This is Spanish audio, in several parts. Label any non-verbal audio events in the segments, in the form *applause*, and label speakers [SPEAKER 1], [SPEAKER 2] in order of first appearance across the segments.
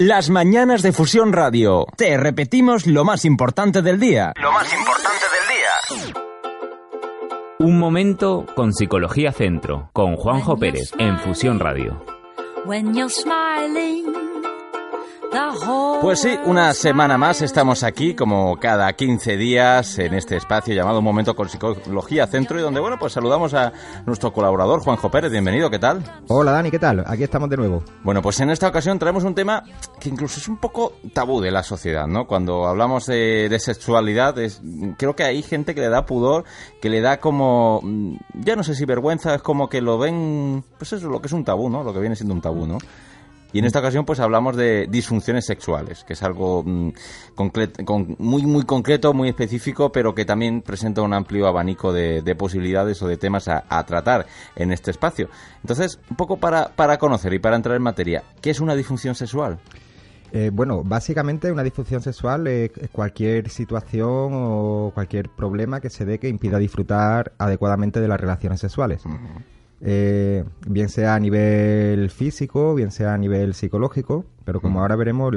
[SPEAKER 1] Las mañanas de Fusión Radio. Te repetimos lo más importante del día. Lo más importante del día.
[SPEAKER 2] Un momento con Psicología Centro, con Juanjo Pérez, en Fusión Radio.
[SPEAKER 3] When you're smiling.
[SPEAKER 1] Pues sí, una semana más estamos aquí, como cada 15 días, en este espacio llamado Momento con Psicología Centro, y donde, bueno, pues saludamos a nuestro colaborador, Juanjo Pérez. Bienvenido, ¿qué tal?
[SPEAKER 4] Hola, Dani, ¿qué tal? Aquí estamos de nuevo.
[SPEAKER 1] Bueno, pues en esta ocasión traemos un tema que incluso es un poco tabú de la sociedad, ¿no? Cuando hablamos de, sexualidad, creo que hay gente que le da pudor, que le da como, ya no sé si vergüenza, es como que lo ven, pues eso es lo que es un tabú, ¿no? Lo que viene siendo un tabú, ¿no? Y en esta ocasión pues hablamos de disfunciones sexuales, que es algo mm, muy muy concreto, muy específico, pero que también presenta un amplio abanico de, posibilidades o de temas a, tratar en este espacio. Entonces, un poco para, para conocer y para entrar en materia, ¿qué es una disfunción sexual?
[SPEAKER 4] Eh, bueno, básicamente una disfunción sexual es cualquier situación o cualquier problema que se dé que impida disfrutar adecuadamente de las relaciones sexuales. Eh, bien sea a nivel físico, bien sea a nivel psicológico, pero como ahora veremos,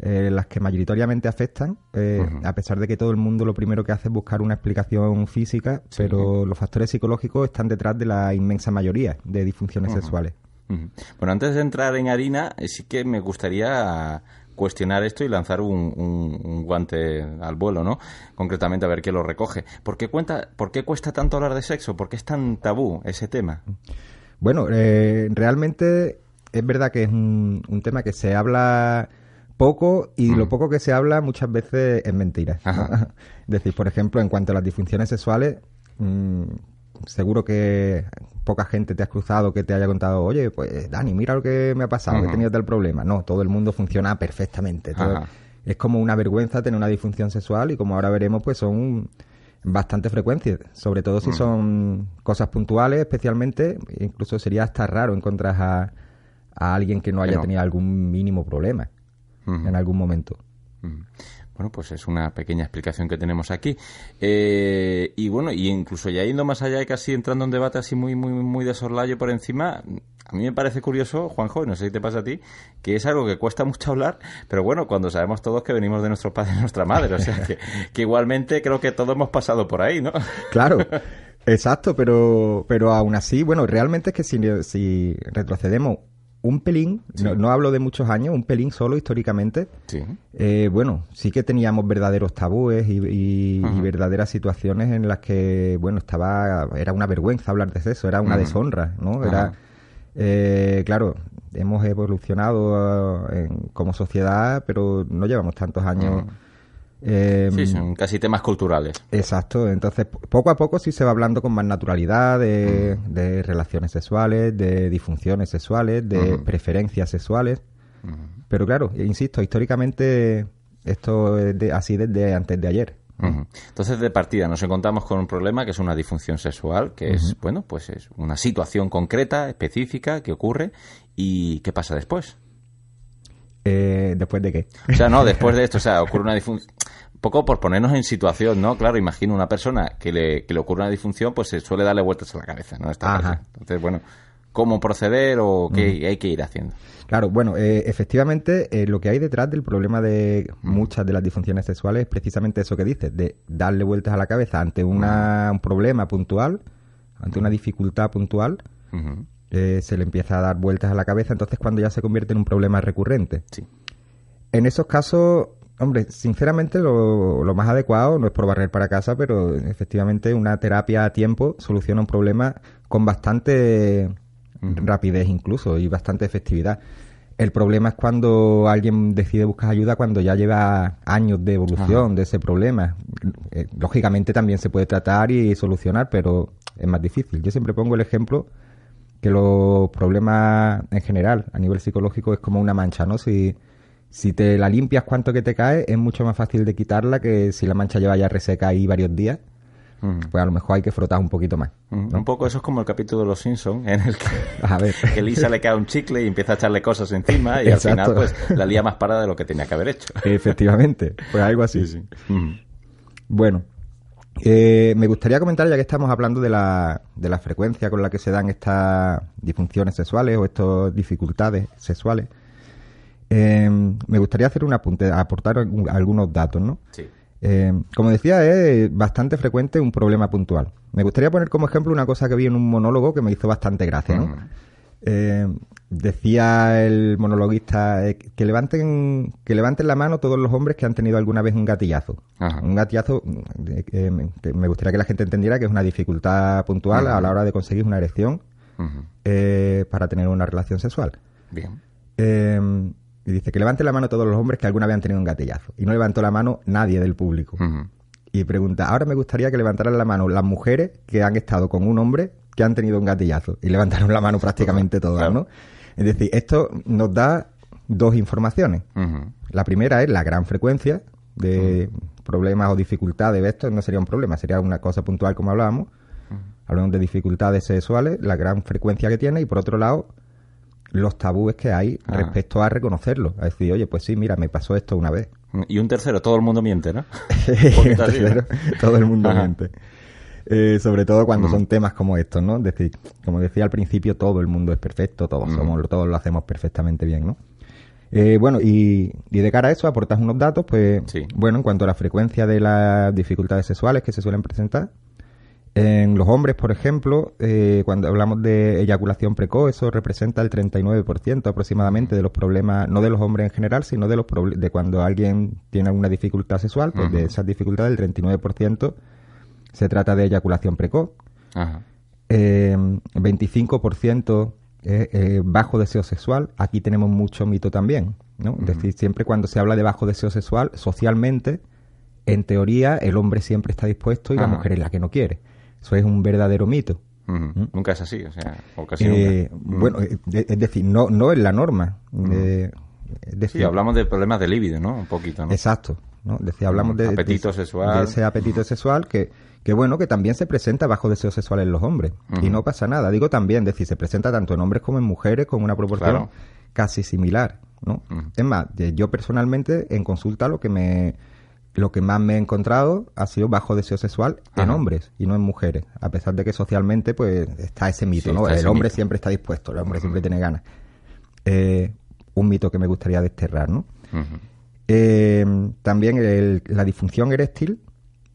[SPEAKER 4] eh, las que mayoritariamente afectan, eh, a pesar de que todo el mundo lo primero que hace es buscar una explicación física, pero los factores psicológicos están detrás de la inmensa mayoría de disfunciones sexuales.
[SPEAKER 1] Bueno, antes de entrar en harina, sí que me gustaría cuestionar esto y lanzar un, guante al vuelo, ¿no? Concretamente a ver qué lo recoge. ¿Por qué, cuenta, ¿Por qué cuesta tanto hablar de sexo? ¿Por qué es tan tabú ese tema?
[SPEAKER 4] Bueno, eh, realmente es verdad que es un, tema que se habla poco y lo mm. poco que se habla muchas veces es mentira. *laughs* es decir, por ejemplo, en cuanto a las disfunciones sexuales, mm, seguro que poca gente te ha cruzado que te haya contado, oye, pues Dani, mira lo que me ha pasado, he tenido tal problema. No, todo el mundo funciona perfectamente. es como una vergüenza tener una disfunción sexual y como ahora veremos, pues son bastante frecuentes, sobre todo si son cosas puntuales, especialmente, incluso sería hasta raro encontrar a, alguien que no haya tenido algún mínimo problema en algún momento.
[SPEAKER 1] Bueno, pues es una pequeña explicación que tenemos aquí. Eh, y bueno, y incluso ya yendo más allá y casi entrando en debate así muy, muy, muy de sorlayo por encima, a mí me parece curioso, Juanjo, y no sé si te pasa a ti, que es algo que cuesta mucho hablar, pero bueno, cuando sabemos todos que venimos de nuestro padre y nuestra madre, o sea, que, que igualmente creo que todos hemos pasado por ahí, ¿no?
[SPEAKER 4] Claro. *laughs* Exacto, pero, pero aún así, bueno, realmente es que si, si retrocedemos un pelín, no, hablo de muchos años, un pelín solo históricamente. Eh, bueno, sí que teníamos verdaderos tabúes y, verdaderas situaciones en las que, bueno, estaba, era una vergüenza hablar de eso, era una deshonra, ¿no? Era, eh, claro, hemos evolucionado eh, como sociedad, pero no llevamos tantos años.
[SPEAKER 1] Eh, sí, son casi temas culturales.
[SPEAKER 4] Exacto, entonces poco a poco sí se va hablando con más naturalidad de, relaciones sexuales, de disfunciones sexuales, de preferencias sexuales. Pero claro, insisto, históricamente esto es así desde antes de ayer.
[SPEAKER 1] Entonces, de partida nos encontramos con un problema que es una disfunción sexual, que es, bueno, pues es una situación concreta, específica, que ocurre. ¿Y qué pasa después?
[SPEAKER 4] Eh, ¿Después de qué?
[SPEAKER 1] O sea, no, después de *laughs* esto, o sea, ocurre una disfunción. Poco por ponernos en situación, ¿no? Claro, imagino una persona que le, que le ocurre una disfunción, pues se suele darle vueltas a la cabeza, ¿no? Entonces, bueno, ¿cómo proceder o qué hay que ir haciendo?
[SPEAKER 4] Claro, bueno, eh, efectivamente, eh, lo que hay detrás del problema de muchas de las disfunciones sexuales es precisamente eso que dices, de darle vueltas a la cabeza ante una, un problema puntual, ante una dificultad puntual. Eh, se le empieza a dar vueltas a la cabeza, entonces cuando ya se convierte en un problema recurrente.
[SPEAKER 1] Sí.
[SPEAKER 4] En esos casos, hombre, sinceramente lo, más adecuado no es por barrer para casa, pero efectivamente una terapia a tiempo soluciona un problema con bastante rapidez incluso y bastante efectividad. El problema es cuando alguien decide buscar ayuda cuando ya lleva años de evolución de ese problema. Eh, lógicamente también se puede tratar y solucionar, pero es más difícil. Yo siempre pongo el ejemplo que los problemas en general a nivel psicológico es como una mancha, ¿no? Si, si te la limpias cuanto que te cae, es mucho más fácil de quitarla que si la mancha lleva ya reseca ahí varios días.
[SPEAKER 1] Mm.
[SPEAKER 4] Pues a lo mejor hay que frotar un poquito más.
[SPEAKER 1] Mm, Un poco eso es como el capítulo de Los Simpsons en el que, *laughs*
[SPEAKER 4] A ver.
[SPEAKER 1] que Lisa le cae un chicle y empieza a echarle cosas encima y al final pues la lía más parada de lo que tenía que haber hecho. *laughs*
[SPEAKER 4] Efectivamente, pues algo así.
[SPEAKER 1] Mm.
[SPEAKER 4] Bueno, eh, me gustaría comentar, ya que estamos hablando de la, de la frecuencia con la que se dan estas disfunciones sexuales o estas dificultades sexuales, eh, me gustaría hacer un apunte, aportar algunos datos, ¿no?
[SPEAKER 1] Sí.
[SPEAKER 4] Eh, como decía, es bastante frecuente un problema puntual. Me gustaría poner como ejemplo una cosa que vi en un monólogo que me hizo bastante gracia, ¿no? Eh, decía el monologuista eh, que levanten que levanten la mano todos los hombres que han tenido alguna vez un gatillazo.
[SPEAKER 1] Ajá.
[SPEAKER 4] Un gatillazo eh, que me gustaría que la gente entendiera que es una dificultad puntual a la hora de conseguir una erección eh, para tener una relación sexual.
[SPEAKER 1] Bien.
[SPEAKER 4] Y dice que levanten la mano todos los hombres que alguna vez han tenido un gatillazo. Y no levantó la mano nadie del público. Y pregunta, ahora me gustaría que levantaran la mano las mujeres que han estado con un hombre que han tenido un gatillazo. Y levantaron la mano prácticamente todas,
[SPEAKER 1] Claro.
[SPEAKER 4] ¿no? Es decir, esto nos da dos informaciones. La primera es la gran frecuencia de problemas o dificultades. Esto no sería un problema, sería una cosa puntual como hablábamos. Hablamos de dificultades sexuales, la gran frecuencia que tiene y por otro lado los tabúes que hay
[SPEAKER 1] Ah.
[SPEAKER 4] respecto a reconocerlo. A decir, oye, pues sí, mira, me pasó esto una vez.
[SPEAKER 1] Y un tercero, todo el mundo miente, *laughs* ¿no?
[SPEAKER 4] Todo el mundo
[SPEAKER 1] Ajá.
[SPEAKER 4] miente. Eh, sobre todo cuando
[SPEAKER 1] Mm.
[SPEAKER 4] son temas como estos, ¿no? Es decir, como decía al principio, todo el mundo es perfecto, todos
[SPEAKER 1] Mm.
[SPEAKER 4] somos, todos lo hacemos perfectamente bien, ¿no? Eh, bueno, y, y de cara a eso aportas unos datos, pues,
[SPEAKER 1] Sí.
[SPEAKER 4] bueno, en cuanto a la frecuencia de las dificultades sexuales que se suelen presentar, en los hombres, por ejemplo, eh, cuando hablamos de eyaculación precoz, eso representa el 39% aproximadamente de los problemas, no de los hombres en general, sino de los de cuando alguien tiene alguna dificultad sexual, pues de esas dificultades, el 39% se trata de eyaculación precoz.
[SPEAKER 1] Ajá.
[SPEAKER 4] Eh, 25% es eh, bajo deseo sexual. Aquí tenemos mucho mito también, ¿no? Es decir, siempre cuando se habla de bajo deseo sexual, socialmente, en teoría, el hombre siempre está dispuesto y la mujer es la que no quiere. Eso es un verdadero mito.
[SPEAKER 1] Ujú. Nunca es así, o sea, o casi
[SPEAKER 4] Eh,
[SPEAKER 1] nunca. Mm.
[SPEAKER 4] bueno, eh, es decir, no, no es la norma. Eh, es decir,
[SPEAKER 1] Sí, hablamos de problemas de libido, ¿no? Un poquito, ¿no?
[SPEAKER 4] Exacto. ¿no? Es decir, hablamos de,
[SPEAKER 1] Apetito
[SPEAKER 4] de-
[SPEAKER 1] sexual.
[SPEAKER 4] de ese apetito sexual que, que, bueno, que también se presenta bajo deseo sexual en los hombres. Y no pasa nada. Digo también, es decir, se presenta tanto en hombres como en mujeres con una proporción
[SPEAKER 1] Claro.
[SPEAKER 4] casi similar. ¿no? Es más, yo personalmente en consulta lo que me lo que más me he encontrado ha sido bajo deseo sexual en hombres y no en mujeres, a pesar de que socialmente pues está ese mito,
[SPEAKER 1] Sí,
[SPEAKER 4] ¿no? El hombre
[SPEAKER 1] mito.
[SPEAKER 4] siempre está dispuesto, el hombre siempre tiene ganas. Eh, un mito que me gustaría desterrar, ¿no? Eh, también el- la disfunción eréctil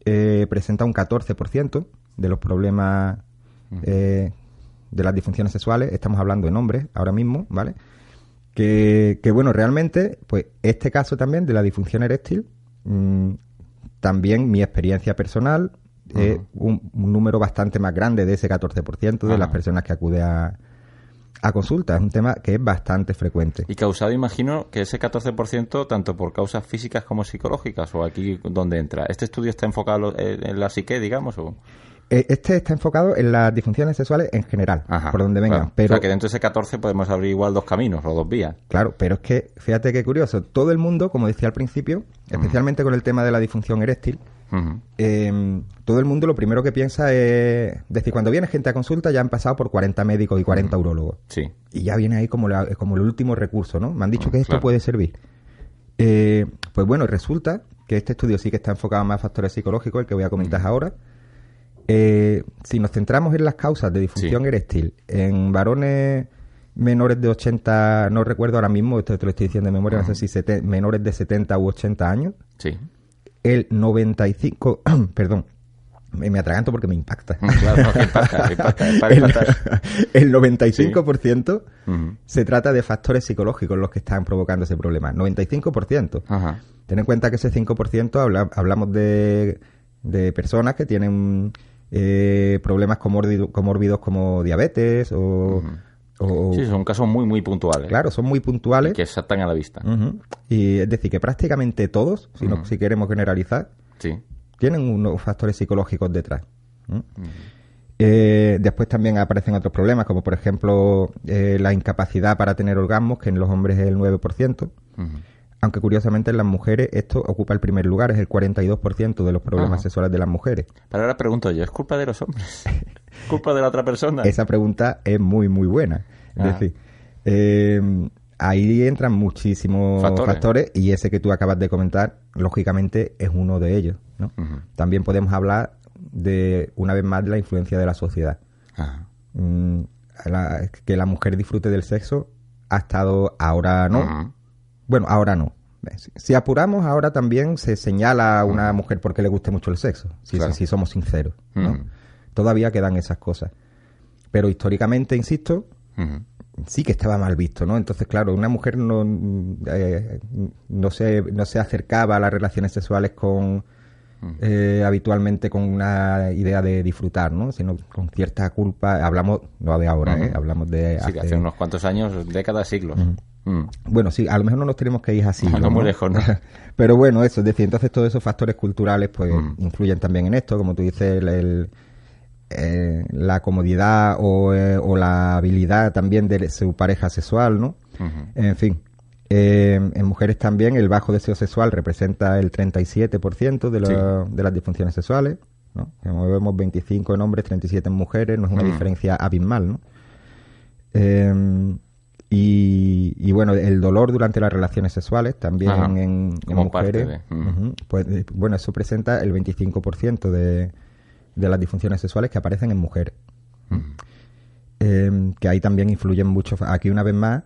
[SPEAKER 4] eh, presenta un 14% de los problemas eh, de las disfunciones sexuales. Estamos hablando en hombres ahora mismo, ¿vale? Que, que, bueno, realmente, pues este caso también de la disfunción eréctil, mm, también mi experiencia personal es un, un número bastante más grande de ese 14% de las personas que acude a, a consulta. Es un tema que es bastante frecuente.
[SPEAKER 1] Y causado, imagino, que ese 14% tanto por causas físicas como psicológicas, o aquí donde entra. ¿Este estudio está enfocado en en la psique, digamos? O...
[SPEAKER 4] Eh, Este está enfocado en las disfunciones sexuales en general,
[SPEAKER 1] Ajá,
[SPEAKER 4] por donde vengan.
[SPEAKER 1] claro.
[SPEAKER 4] Pero,
[SPEAKER 1] O sea, que dentro de ese 14 podemos abrir igual dos caminos o dos vías.
[SPEAKER 4] claro, pero es que, fíjate qué curioso, todo el mundo, como decía al principio, especialmente con el tema de la disfunción eréctil, eh, todo el mundo lo primero que piensa es, decir, cuando viene gente a consulta ya han pasado por 40 médicos y 40 urólogos.
[SPEAKER 1] Sí.
[SPEAKER 4] Y ya viene ahí como, la- como el último recurso, ¿no? Me han dicho que esto
[SPEAKER 1] claro.
[SPEAKER 4] puede servir. Eh, pues bueno, resulta que este estudio sí que está enfocado más a factores psicológicos, el que voy a comentar ahora. Eh, si nos centramos en las causas de disfunción
[SPEAKER 1] Sí.
[SPEAKER 4] eréctil en varones menores de 80, no recuerdo ahora mismo, esto te lo estoy diciendo de memoria, no sé si sete- menores de 70 u 80 años,
[SPEAKER 1] Sí.
[SPEAKER 4] el 95, *clears throat* perdón, me, me atraganto porque me impacta.
[SPEAKER 1] Claro, no, que impacta, que impacta, es *laughs* para
[SPEAKER 4] el,
[SPEAKER 1] impactar. *laughs*
[SPEAKER 4] el 95%
[SPEAKER 1] Ujú.
[SPEAKER 4] se trata de factores psicológicos los que están provocando ese problema. 95%.
[SPEAKER 1] Ajá.
[SPEAKER 4] Ten en cuenta que ese 5% habla- hablamos de, de personas que tienen eh, problemas comórbido- comórbidos como diabetes o... o-
[SPEAKER 1] Sí, son casos muy, muy puntuales.
[SPEAKER 4] Claro, son muy puntuales.
[SPEAKER 1] Que saltan a la vista.
[SPEAKER 4] Y es decir, que prácticamente todos, si, no-
[SPEAKER 1] Ujú.
[SPEAKER 4] si queremos generalizar,
[SPEAKER 1] Sí.
[SPEAKER 4] tienen unos factores psicológicos detrás. ¿Mm? Eh, después también aparecen otros problemas, como por ejemplo eh, la incapacidad para tener orgasmos, que en los hombres es el 9%. Aunque curiosamente en las mujeres esto ocupa el primer lugar, es el 42% de los problemas
[SPEAKER 1] Ajá.
[SPEAKER 4] sexuales de las mujeres.
[SPEAKER 1] Pero ahora pregunto yo, ¿es culpa de los hombres? *laughs* ¿Culpa de la otra persona?
[SPEAKER 4] Esa pregunta es muy, muy buena. Es decir, eh, ahí entran muchísimos
[SPEAKER 1] Factores.
[SPEAKER 4] factores. y ese que tú acabas de comentar, lógicamente, es uno de ellos. También podemos hablar de, una vez más, de la influencia de la sociedad.
[SPEAKER 1] Ajá.
[SPEAKER 4] Mm, la- que la mujer disfrute del sexo ha estado ahora no. Bueno, ahora no. Si- apuramos, ahora también se señala a una mujer porque le guste mucho el sexo, si,
[SPEAKER 1] Claro.
[SPEAKER 4] si somos sinceros. ¿no? Todavía quedan esas cosas. Pero históricamente, insisto, sí que estaba mal visto, ¿no? Entonces, claro, una mujer no, eh, no, se, no se acercaba a las relaciones sexuales con eh, habitualmente con una idea de disfrutar, ¿no? Sino con cierta culpa. Hablamos, no de ahora, ¿eh? Hablamos de
[SPEAKER 1] Sí, de hace unos cuantos años, décadas, siglos. Mm.
[SPEAKER 4] Bueno, sí, a lo mejor no nos tenemos que ir así.
[SPEAKER 1] No, no muy lejos, ¿no? *laughs*
[SPEAKER 4] Pero bueno, eso, es decir, entonces todos esos factores culturales pues
[SPEAKER 1] Mm.
[SPEAKER 4] influyen también en esto, como tú dices, el, el, eh, la comodidad o, eh, o la habilidad también de su pareja sexual, ¿no? En fin. Eh, en mujeres también el bajo deseo sexual representa el 37% de, la- de las disfunciones sexuales, ¿no? Como vemos 25 en hombres, 37 en mujeres, no es una
[SPEAKER 1] Mm.
[SPEAKER 4] diferencia abismal, ¿no? Y, y bueno, el dolor durante las relaciones sexuales también
[SPEAKER 1] Ajá,
[SPEAKER 4] en, en
[SPEAKER 1] como parte
[SPEAKER 4] mujeres.
[SPEAKER 1] de- mm.
[SPEAKER 4] pues, eh, bueno, eso presenta el 25% de, de las disfunciones sexuales que aparecen en mujeres. Eh, que ahí también influyen mucho. Aquí, una vez más,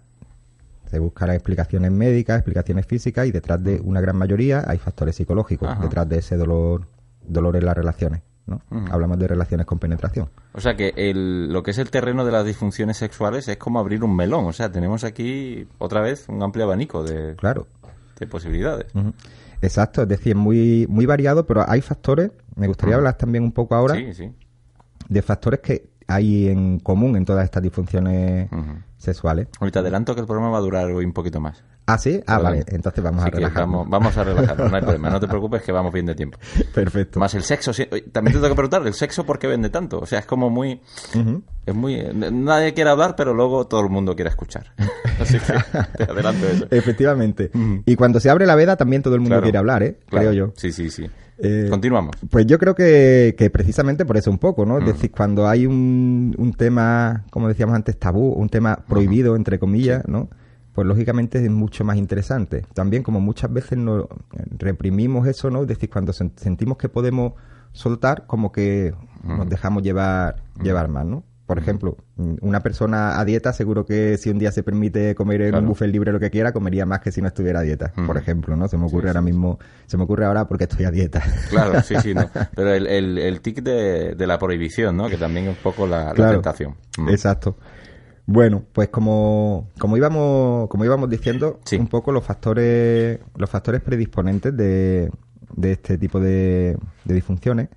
[SPEAKER 4] se buscan explicaciones médicas, explicaciones físicas y detrás de una gran mayoría hay factores psicológicos
[SPEAKER 1] Ajá.
[SPEAKER 4] detrás de ese dolor, dolor en las relaciones. ¿No? Hablamos de relaciones con penetración.
[SPEAKER 1] O sea que el, lo que es el terreno de las disfunciones sexuales es como abrir un melón. O sea, tenemos aquí otra vez un amplio abanico de,
[SPEAKER 4] Claro.
[SPEAKER 1] de posibilidades.
[SPEAKER 4] Exacto, es decir, muy, muy variado, pero hay factores, me gustaría hablar también un poco ahora
[SPEAKER 1] Sí, sí.
[SPEAKER 4] de factores que hay en común en todas estas disfunciones sexuales.
[SPEAKER 1] Ahorita adelanto que el programa va a durar hoy un poquito más.
[SPEAKER 4] Ah, sí, ah, vale, entonces vamos
[SPEAKER 1] Así
[SPEAKER 4] a relajarnos.
[SPEAKER 1] Vamos, vamos a relajarnos, no hay *laughs* problema. No te preocupes que vamos bien de tiempo.
[SPEAKER 4] Perfecto.
[SPEAKER 1] Más el sexo. sí. También te tengo que preguntar, ¿el sexo por qué vende tanto? O sea, es como muy... Es muy... Nadie quiere hablar, pero luego todo el mundo quiere escuchar. *laughs* Así que te adelanto eso.
[SPEAKER 4] Efectivamente. Y cuando se abre la veda también todo el mundo
[SPEAKER 1] Claro.
[SPEAKER 4] quiere hablar, ¿eh?
[SPEAKER 1] Claro.
[SPEAKER 4] Creo yo.
[SPEAKER 1] Sí, sí, sí.
[SPEAKER 4] Eh,
[SPEAKER 1] Continuamos.
[SPEAKER 4] Pues yo creo que, que precisamente por eso un poco, ¿no? Es decir, cuando hay un, un tema, como decíamos antes, tabú, un tema prohibido, entre comillas, ¿no? Pues lógicamente es mucho más interesante. También como muchas veces nos reprimimos eso, ¿no? Es decir, cuando sen- sentimos que podemos soltar, como que
[SPEAKER 1] Mm.
[SPEAKER 4] nos dejamos llevar, llevar más, ¿no? Por ejemplo, una persona a dieta seguro que si un día se permite comer en
[SPEAKER 1] Claro.
[SPEAKER 4] un buffet libre lo que quiera, comería más que si no estuviera a dieta,
[SPEAKER 1] Mm.
[SPEAKER 4] por ejemplo, ¿no? Se me ocurre
[SPEAKER 1] Sí,
[SPEAKER 4] ahora
[SPEAKER 1] sí,
[SPEAKER 4] mismo, se me ocurre ahora porque estoy a dieta.
[SPEAKER 1] Claro, sí, sí, no. *laughs* Pero el, el, el tic de, de la prohibición, ¿no? Que también es un poco la, tentación. Mm.
[SPEAKER 4] Exacto. Bueno, pues como, como íbamos, como íbamos diciendo,
[SPEAKER 1] Sí.
[SPEAKER 4] un poco los factores, los factores predisponentes de, de este tipo de, de disfunciones,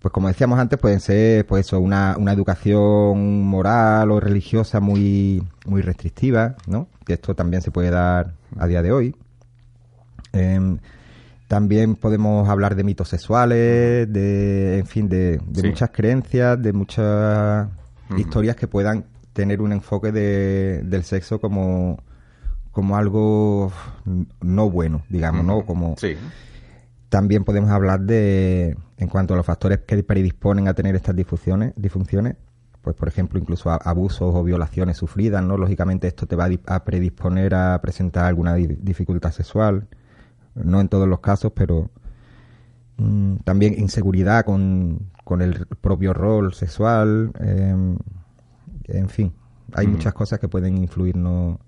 [SPEAKER 4] pues como decíamos antes, pueden ser pues eso, una, una educación moral o religiosa muy, muy restrictiva, ¿no? Que esto también se puede dar a día de hoy. Em, también podemos hablar de mitos sexuales, de, en fin, de, de
[SPEAKER 1] Sí.
[SPEAKER 4] muchas creencias, de muchas historias que puedan tener un enfoque de, del sexo como, como algo no bueno, digamos, ¿no? Como
[SPEAKER 1] Sí.
[SPEAKER 4] también podemos hablar de, en cuanto a los factores que predisponen a tener estas disfunciones, disfunciones pues por ejemplo incluso abusos o violaciones sufridas, ¿no? Lógicamente esto te va a, di- a predisponer a presentar alguna di- dificultad sexual, no en todos los casos, pero mm, también inseguridad con, con el propio rol sexual, em, en fin, hay
[SPEAKER 1] Ujú.
[SPEAKER 4] muchas cosas que pueden influirnos.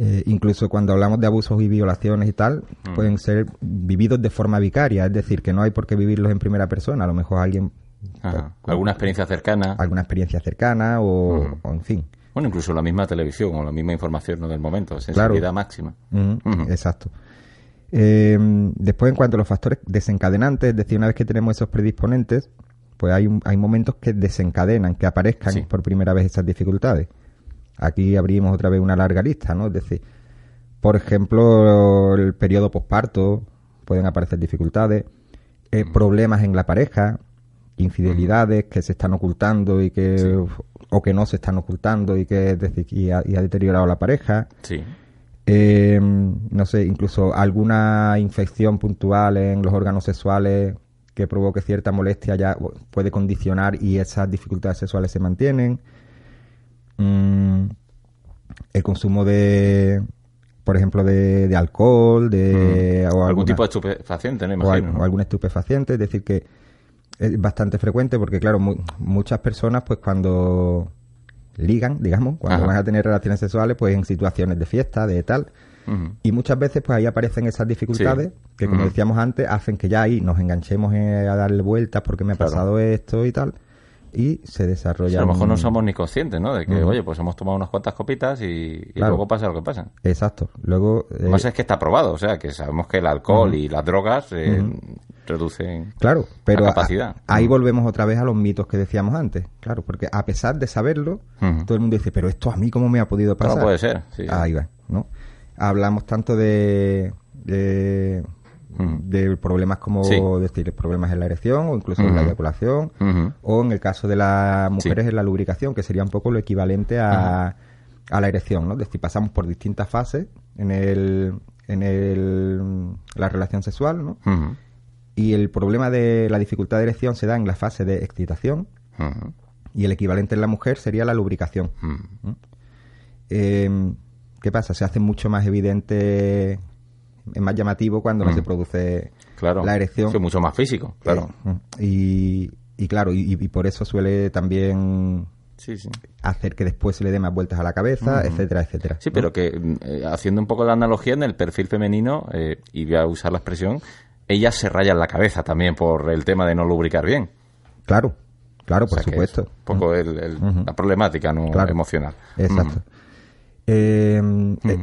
[SPEAKER 4] Eh, incluso cuando hablamos de abusos y violaciones y tal,
[SPEAKER 1] Mm.
[SPEAKER 4] pueden ser vividos de forma vicaria, es decir, que no hay por qué vivirlos en primera persona, a lo mejor alguien,
[SPEAKER 1] Ajá.
[SPEAKER 4] con-
[SPEAKER 1] ¿Alguna experiencia cercana?
[SPEAKER 4] alguna experiencia cercana o,
[SPEAKER 1] Mm.
[SPEAKER 4] o en fin.
[SPEAKER 1] Bueno, incluso la misma televisión o la misma información ¿no? del momento.
[SPEAKER 4] Claro.
[SPEAKER 1] Sensibilidad máxima.
[SPEAKER 4] Exacto. Eh, después, en cuanto a los factores desencadenantes, es decir, una vez que tenemos esos predisponentes, pues hay, un- hay momentos que desencadenan, que aparezcan
[SPEAKER 1] Sí.
[SPEAKER 4] por primera vez esas dificultades. Aquí abrimos otra vez una larga lista, ¿no? Es decir, por ejemplo, el periodo posparto, pueden aparecer dificultades, eh, problemas en la pareja, infidelidades que se están ocultando y que
[SPEAKER 1] Sí.
[SPEAKER 4] o que no se están ocultando y que es decir y ha, y ha deteriorado la pareja
[SPEAKER 1] Sí.
[SPEAKER 4] eh, no sé, incluso alguna infección puntual en los órganos sexuales que provoque cierta molestia ya puede condicionar y esas dificultades sexuales se mantienen. Mm, el consumo de, por ejemplo, de, alcohol, de...
[SPEAKER 1] Mm. O algún tipo de estupefaciente, ¿no? Imagino,
[SPEAKER 4] o, algún estupefaciente, es decir, que es bastante frecuente porque, claro, muchas personas, pues cuando ligan, digamos, cuando van a tener relaciones sexuales, pues en situaciones de fiesta, de tal. Y muchas veces, pues ahí aparecen esas dificultades que, como decíamos antes, hacen que ya ahí nos enganchemos a darle vueltas porque me ha pasado esto y tal y se desarrolla.
[SPEAKER 1] a lo mejor no somos ni conscientes, ¿no? De que, oye, pues hemos tomado unas cuantas copitas y, luego pasa lo que pasa.
[SPEAKER 4] Exacto. Luego.
[SPEAKER 1] Eh... Más es que está probado, o sea, que sabemos que el alcohol y las drogas eh, reducen.
[SPEAKER 4] Claro, pero
[SPEAKER 1] la capacidad.
[SPEAKER 4] ahí volvemos otra vez a los mitos que decíamos antes. Claro, porque a pesar de saberlo, todo el mundo dice, pero esto a mí, ¿cómo me ha podido pasar?
[SPEAKER 1] No puede ser.
[SPEAKER 4] Ahí va, ¿no? Hablamos tanto de de problemas como decir problemas en la erección o incluso en la eyaculación o en el caso de las mujeres en la lubricación que sería un poco lo equivalente a, a la erección no es decir pasamos por distintas fases en el en el, la relación sexual no y el problema de la dificultad de erección se da en la fase de excitación. Y el equivalente en la mujer sería la lubricación. Eh, ¿Qué pasa? Se hace mucho más evidente es más llamativo cuando no se mm. produce la erección.
[SPEAKER 1] Es mucho más físico, claro.
[SPEAKER 4] Eh, y, claro, y, por eso suele también hacer que después se le dé más vueltas a la cabeza, etcétera, etcétera.
[SPEAKER 1] Sí, pero que eh, haciendo un poco la analogía en el perfil femenino, eh, y voy a usar la expresión, ellas se rayan la cabeza también por el tema de no lubricar bien.
[SPEAKER 4] Claro, claro, por supuesto.
[SPEAKER 1] un poco la problemática no emocional.
[SPEAKER 4] Exacto. Eh,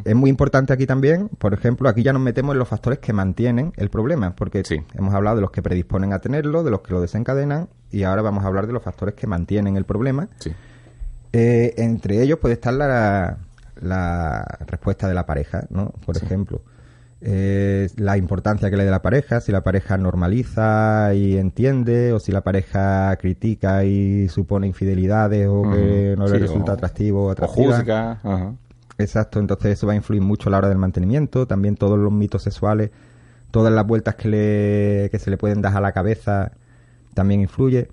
[SPEAKER 4] Es muy importante aquí también, por ejemplo, aquí ya nos metemos en los factores que mantienen el problema, porque hemos hablado de los que predisponen a tenerlo, de los que lo desencadenan, y ahora vamos a hablar de los factores que mantienen el problema. Eh, entre ellos puede estar la, la, respuesta de la pareja, ¿no? Por ejemplo, eh, la importancia que le dé la pareja, si la pareja normaliza y entiende, o si la pareja critica y supone infidelidades o que no le resulta atractivo o atractiva.
[SPEAKER 1] O
[SPEAKER 4] Exacto, entonces eso va a influir mucho a la hora del mantenimiento, también todos los mitos sexuales, todas las vueltas que, le, que se le pueden dar a la cabeza también influye.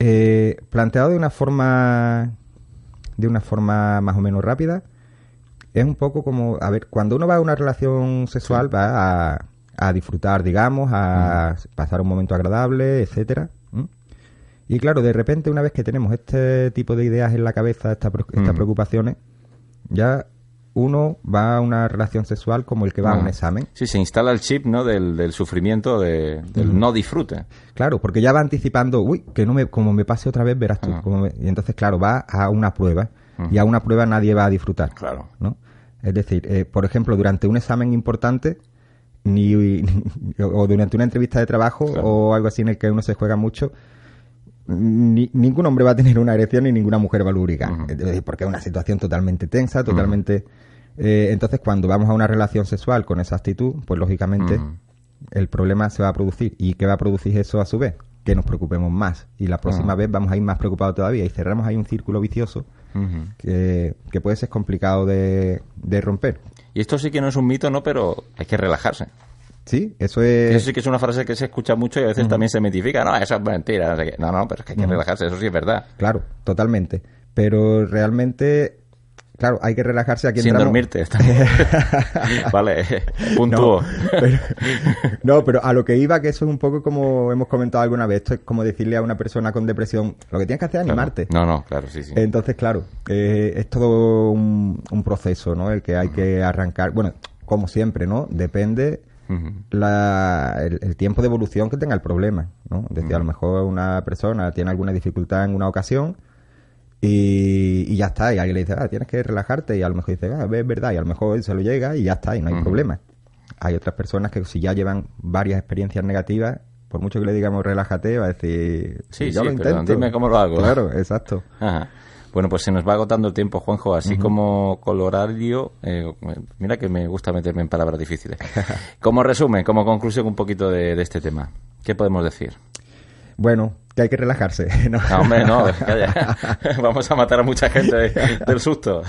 [SPEAKER 4] Eh, planteado de una forma de una forma más o menos rápida, es un poco como, a ver, cuando uno va a una relación sexual va a, disfrutar, digamos, a pasar un momento agradable, etcétera. Y claro, de repente una vez que tenemos este tipo de ideas en la cabeza, estas preocupaciones, ya uno va a una relación sexual como el que va a un examen.
[SPEAKER 1] Sí, se instala el chip ¿no? del, sufrimiento, de, del no disfrute.
[SPEAKER 4] Claro, porque ya va anticipando, uy, que no me, como me pase otra vez, verás tú. y entonces, claro, va a una prueba. Y a una prueba nadie va a disfrutar.
[SPEAKER 1] Claro.
[SPEAKER 4] ¿no? Es decir, eh, por ejemplo, durante un examen importante, ni, *laughs* o durante una entrevista de trabajo o algo así en el que uno se juega mucho, ningún hombre va a tener una erección y ninguna mujer va a lubricar. Porque es una situación totalmente tensa, totalmente... Eh, entonces, cuando vamos a una relación sexual con esa actitud, pues lógicamente el problema se va a producir. ¿Y qué va a producir eso a su vez? Que nos preocupemos más. Y la próxima vez vamos a ir más preocupados todavía. Y cerramos ahí un círculo vicioso que, puede ser complicado de, de romper.
[SPEAKER 1] Y esto sí que no es un mito, ¿no? Pero hay que relajarse.
[SPEAKER 4] Sí, eso es...
[SPEAKER 1] Eso sí que es una frase que se escucha mucho y a veces también se mitifica. No, eso es mentira. No, no, pero es que hay que relajarse, eso sí es verdad.
[SPEAKER 4] Claro, totalmente. Pero realmente, claro, hay que relajarse aquí
[SPEAKER 1] Sin dormirte. *laughs* vale, punto.
[SPEAKER 4] No pero, a lo que iba, que eso es un poco como hemos comentado alguna vez, esto es como decirle a una persona con depresión, lo que tienes que hacer es animarte.
[SPEAKER 1] No, no, claro, sí, sí.
[SPEAKER 4] Entonces, claro, eh, es todo un, un, proceso, ¿no? El que hay que arrancar, bueno, como siempre, ¿no? Depende la, el, tiempo de evolución que tenga el problema. ¿no? Decía, a lo mejor una persona tiene alguna dificultad en una ocasión y, ya está. Y alguien le dice, ah, tienes que relajarte. Y a lo mejor dice, ah, es verdad. Y a lo mejor se lo llega y ya está, y no hay problema. Hay otras personas que si ya llevan varias experiencias negativas, por mucho que le digamos relájate, va a decir,
[SPEAKER 1] sí, yo lo intento. dime cómo lo hago.
[SPEAKER 4] Claro, exacto.
[SPEAKER 1] Bueno, pues se nos va agotando el tiempo, Juanjo, así como colorario, eh, mira que me gusta meterme en palabras difíciles. como resumen, como conclusión un poquito de, este tema, ¿qué podemos decir?
[SPEAKER 4] Bueno, que hay que relajarse. *laughs*
[SPEAKER 1] No, hombre, no, *laughs* vamos a matar a mucha gente del susto.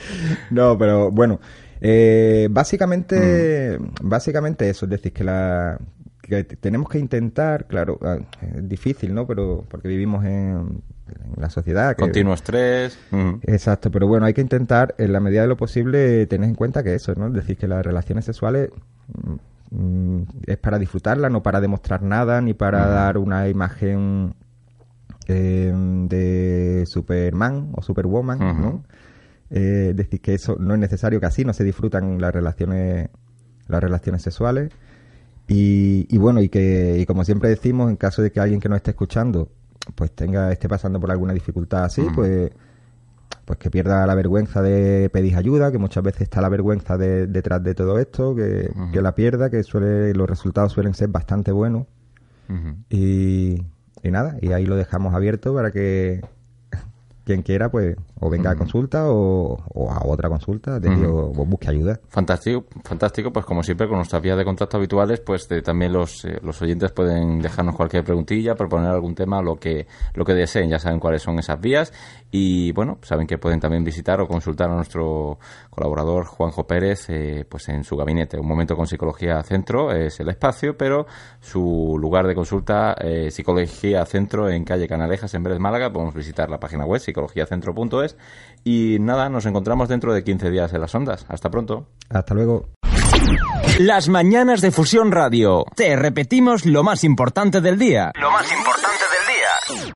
[SPEAKER 1] *laughs*
[SPEAKER 4] no, pero bueno, Eh, básicamente, básicamente eso, es decir, que la que tenemos que intentar, claro, ah, es difícil, ¿no? Pero porque vivimos en, en la sociedad. Que,
[SPEAKER 1] Continuo estrés.
[SPEAKER 4] Exacto, pero bueno, hay que intentar, en la medida de lo posible, tener en cuenta que eso, ¿no? Es decir, que las relaciones sexuales mm, es para disfrutarla, no para demostrar nada, ni para dar una imagen eh, de Superman o Superwoman. ¿no? Eh, es decir, que eso no es necesario, que así no se disfrutan las relaciones, las relaciones sexuales. Y, y bueno, y que, y como siempre decimos, en caso de que alguien que nos esté escuchando, pues tenga, esté pasando por alguna dificultad así, pues, pues que pierda la vergüenza de pedir ayuda, que muchas veces está la vergüenza de- detrás de todo esto, que, que la pierda, que suele, los resultados suelen ser bastante buenos. Y, y nada, y ahí lo dejamos abierto para que *laughs* quien quiera, pues, o venga a consulta o, o a otra consulta, o- o busque ayuda.
[SPEAKER 1] Fantástico, fantástico, pues como siempre con nuestras vías de contacto habituales, pues de- también los, eh, los oyentes pueden dejarnos cualquier preguntilla, proponer algún tema, lo que, lo que deseen, ya saben cuáles son esas vías y bueno, saben que pueden también visitar o consultar a nuestro colaborador Juanjo Pérez, eh, pues en su gabinete. Un momento con Psicología Centro es el espacio, pero su lugar de consulta, eh, Psicología Centro en calle Canalejas, en Vélez, Málaga, podemos visitar la página web psicologiacentro.es y nada, nos encontramos dentro de 15 días en las ondas. Hasta pronto.
[SPEAKER 4] Hasta luego.
[SPEAKER 5] Las mañanas de Fusión Radio. Te repetimos lo más importante del día. Lo más importante del día.